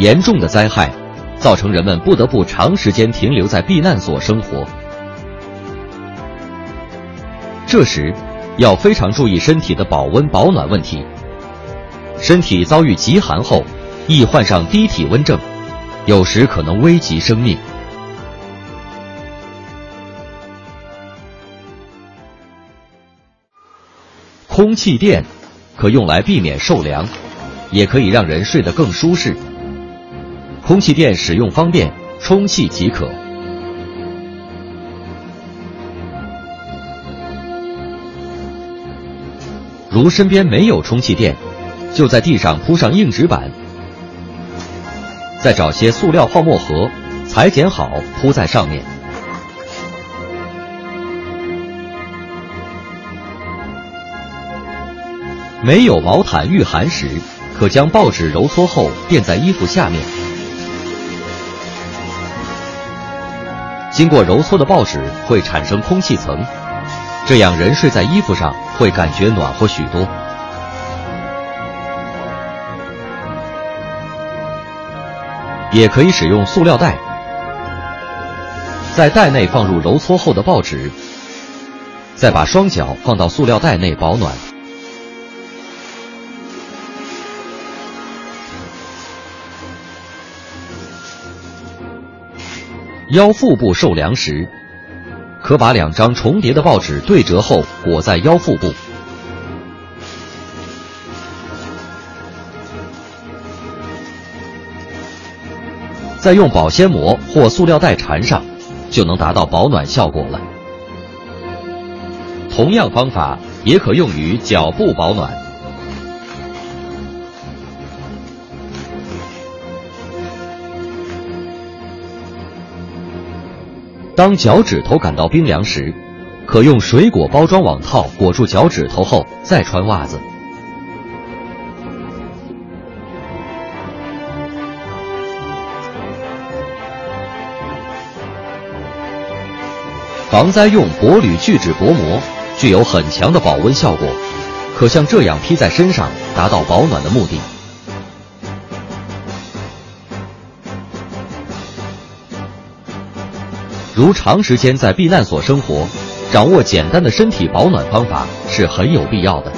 严重的灾害造成人们不得不长时间停留在避难所生活。这时，要非常注意身体的保温保暖问题。身体遭遇极寒后，易患上低体温症，有时可能危及生命。空气垫可用来避免受凉，也可以让人睡得更舒适。空气垫使用方便，充气即可。如身边没有充气垫，就在地上铺上硬纸板，再找些塑料泡沫盒，裁剪好铺在上面。没有毛毯御寒时，可将报纸揉搓后垫在衣服下面。经过揉搓的报纸会产生空气层，这样人睡在衣服上会感觉暖和许多。也可以使用塑料袋，在袋内放入揉搓后的报纸，再把双脚放到塑料袋内保暖。腰腹部受凉时，可把两张重叠的报纸对折后裹在腰腹部，再用保鲜膜或塑料袋缠上，就能达到保暖效果了。同样方法也可用于脚部保暖。当脚趾头感到冰凉时，可用水果包装网套裹住脚趾头后再穿袜子。防灾用薄铝聚酯薄膜具有很强的保温效果，可像这样披在身上，达到保暖的目的。如长时间在避难所生活，掌握简单的身体保暖方法是很有必要的。